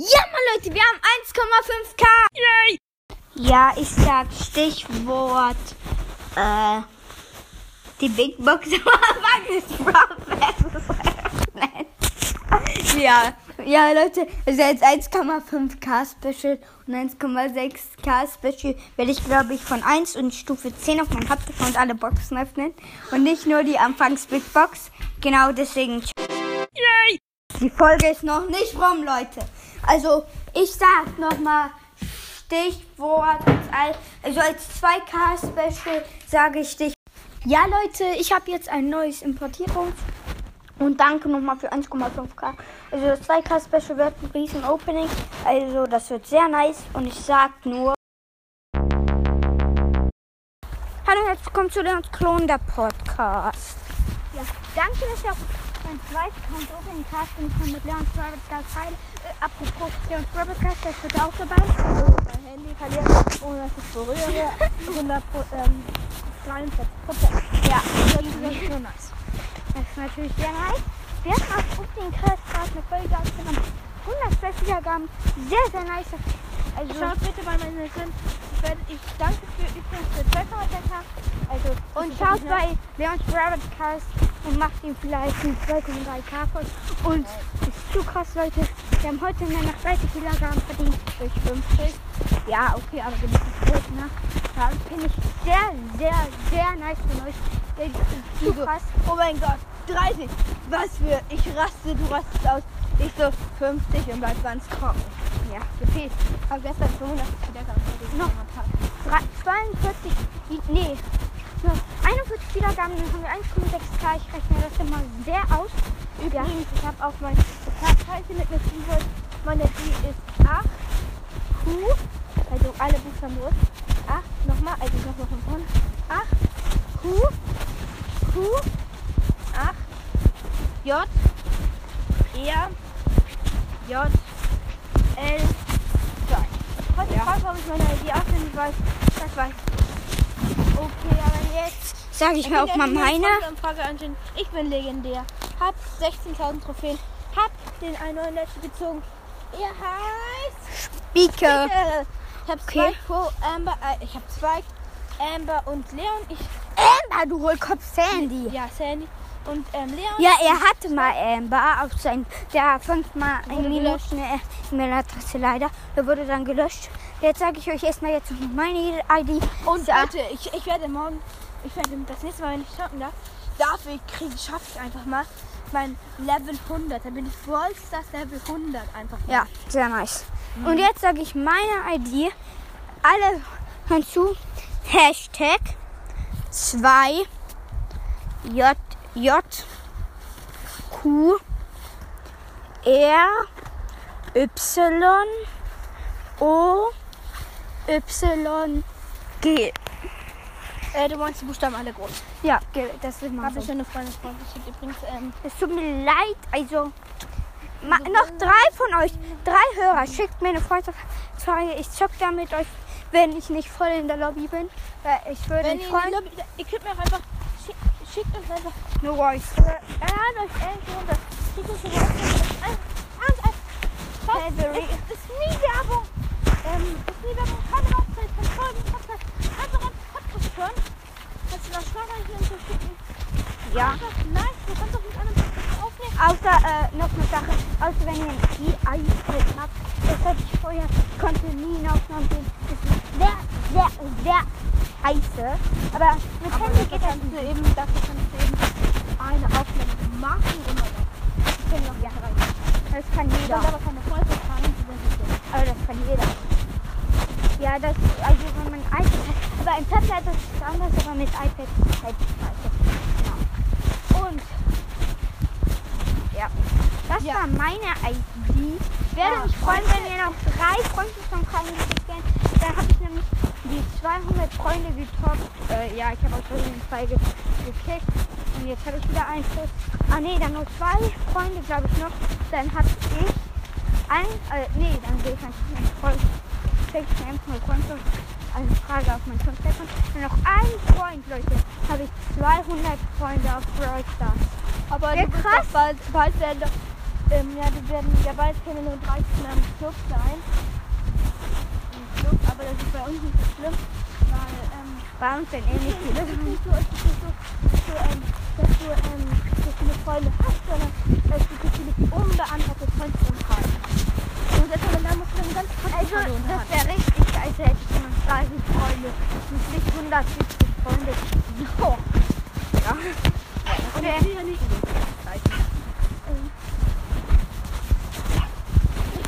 Ja, mal Leute, wir haben 1,5k. Yay! Ja, ich sag Stichwort. Äh, die Big Box Ja, ja, Leute, es ist jetzt 1,5k Special und 1,6k Special werde ich, glaube ich, von 1 und Stufe 10 auf meinem Hauptaccount alle Boxen öffnen und nicht nur die Anfangs Big Box. Genau deswegen. Yay! Die Folge ist noch nicht rum, Leute. Also, ich sag nochmal Stichwort als, also als 2K Special sage ich Stich. Ja, Leute, ich habe jetzt ein neues Importierungs und danke nochmal für 1,5k. Also das 2k Special wird ein riesen Opening. Also das wird sehr nice und ich sag nur. Hallo, herzlich willkommen zu Leons Klon, der Podcast. Ja, danke, dass ihr auf mein zweites Account Opening Cast und ich mit Leons Private Star teile. Äh, apropos Leons Private Cast, der ist auch dabei. Also mein Handy verliert, ohne dass ich berühre. 100 ähm, 43 Prozent. Ja, das ist so nice. Das ist natürlich sehr nice. Wir hatten auf Opening Cast gerade eine Folge aufgenommen. 100 Wiedergaben. Sehr, sehr nice. Also, Schaut bitte bei meinen Sinn. Ich, werde, ich danke für übrigens für 12 Also, und schaut bei Leons Rabbit Cast und macht ihm vielleicht einen 2,3k voll. Und das ist zu krass, Leute. Wir haben heute in der Nacht 30 Wiedergaben verdient durch 50. Ja, okay, aber wenn ich das Geld nach. Ja, finde ich sehr, sehr, sehr nice von euch. Zu krass. Oh mein Gott, 30. Was für. Ich raste, du rastest aus. Ich so 50 und bleib ganz trocken. Ja, gefehlt. Aber gestern 85 Wiedergaben. Noch 42. Nee, nur 41 Wiedergaben, dann haben wir 1,6k. Ich rechne das immer sehr aus. Übrigens, ich habe auch mein Zeichen mit mir Keyword. Meine D ist 8 Q, also alle Buchstaben durch. 8, nochmal, also nochmal von vorne. 8 Q, Q, 8 J, R, J, L, 2. Heute ja. frage, ob ich meine ID auswendig weiß. Das weiß ich. Okay, aber jetzt sage ich, ich mir auch mal meine. Ich bin legendär. Hab 16.000 Trophäen. Hab den einen neuen letzten gezogen. Er heißt Speaker. Ich hab okay. Pro, Amber, äh, ich hab zwei Amber und Leon. Ich Amber, du Hohlkopf Sandy. Ja, Sandy. Und ähm, Leon. Ja, er hatte mal Amber auf sein. Der fünfmal ein Minus eine E-Mail-Adresse leider. Der wurde dann gelöscht. Jetzt sage ich euch erstmal jetzt noch meine ID. Und so. Leute, ich, ich werde morgen, ich werde das nächste Mal, wenn ich shoppen darf, dafür kriege schaffe ich einfach mal mein Level 100. Da bin ich vollstars Level 100 einfach. Mal. Ja, sehr nice. Mhm. Und jetzt sage ich meine ID. Alle hören zu. Hashtag 2 J J Q R Y O Y, G. Äh, du meinst die Buchstaben alle groß? Ja, das ist mal Habe so. ich eine Freundin geschickt übrigens. Ähm, es tut mir leid, also ma, noch drei von euch, drei Hörer, schickt mir eine Freundschaftsfrage. Ich zock da mit euch, wenn ich nicht voll in der Lobby bin. Ich würde mich freuen. Lobby, ihr könnt mir auch einfach, schick, schickt uns einfach. No worries. Er hat euch irgendwie runter. Schickt uns eine Einfach, einfach. Es ist nie Werbung. Ähm, ist nie Werbung, keine Laufzeit von Folgen, Podcast. Einfach ein Podcast hören. Kannst du das Sprachnachrichten unterschicken? Ja. Nice, du kannst auch mit einem Podcast aufnehmen. Außer, äh, noch eine Sache. Außer wenn ihr ein iPad habt. Das hatte ich vorher, konnte nie in Aufnahmen sehen. Das ist sehr, sehr, sehr heiße. Aber mit Aber Handy geht das du eben, dafür kannst du eben eine Aufnahme machen. Ich kann noch rein. Das kann jeder. Ich aber keine Folge fahren, aber das kann jeder. Ja, das, also wenn man ein iPad hat, aber ein Tablet ist es anders, aber mit iPad ist es halt scheiße. Genau. Und, ja, das ja. war meine ID. Ich werde ja. mich freuen, wenn ihr noch drei Freunde von reingeschickt werden. Dann habe ich nämlich die 200 Freunde getoppt. Äh, ja, ich habe auch schon den Fall gekickt. Und jetzt habe ich wieder einen Schuss. Ah ne, dann nur zwei Freunde, glaube ich noch. Dann habe ich ein, äh, nee, dann sehe ich mein Freund check ich mir einfach mal Konto. Also Frage auf mein Konto. Und noch ein Freund, Leute, habe ich 200 Freunde auf Brawl Stars. Aber ja, krass. bald, bald werden doch ähm, ja, wir werden ja bald keine nur 13 am Club sein. Im Club, aber das ist bei uns nicht so schlimm, weil ähm, Bei uns sind eh nicht viele. es ist nicht so, es ist nicht so, so ähm, dass du ähm, so viele Freunde hast, sondern es gibt so viele unbeantwortete Freundschaftsanfragen. Und deshalb, da musst du dann ganz Also, Freunde das wäre richtig scheiße, hätte ich immer 30 Freunde. Und nicht 170 Freunde. So. Ja. Okay. ich will ja nicht in den Zeichen.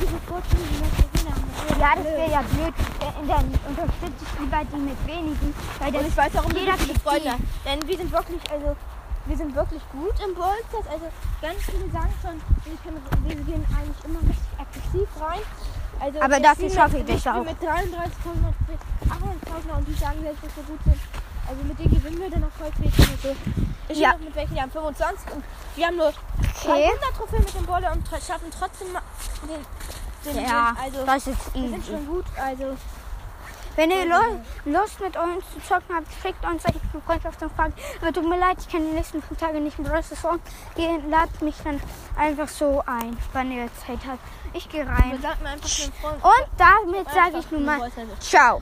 Diese Vorträge, die wir gesehen haben, das Ja, das wäre ja blöd. Äh, Dann unterstütze ich lieber die mit wenigen. Weil das Und ich weiß warum jeder kriegt Freunde. die. Denn wir sind wirklich, also wir sind wirklich gut im Ballstars. Also ganz viele sagen schon, wir, können, wir gehen eigentlich immer richtig aggressiv rein. Also Aber dafür schaffe ich das auch. Mit 33.000 und mit 88.000 und die sagen, dass wir so gut sind. Also mit denen gewinnen wir dann auch häufig. Also ich Ja. mit welchen, die haben 25 und wir haben nur Okay. 300 Trophäen mit dem Baller und schaffen trotzdem ma- den, den Ja. Also das ist wir sind easy. schon gut. Also Wenn ihr Lu- Lust mit uns zu zocken habt, schickt uns echt eine Freundschaftsanfrage. Aber tut mir leid, ich kann die nächsten fünf Tage nicht Brawl Stars gehen. Ladet mich dann einfach so ein, wann ihr Zeit habt. Ich gehe rein. Und damit sage ich nun mal Voice-Message. Ciao.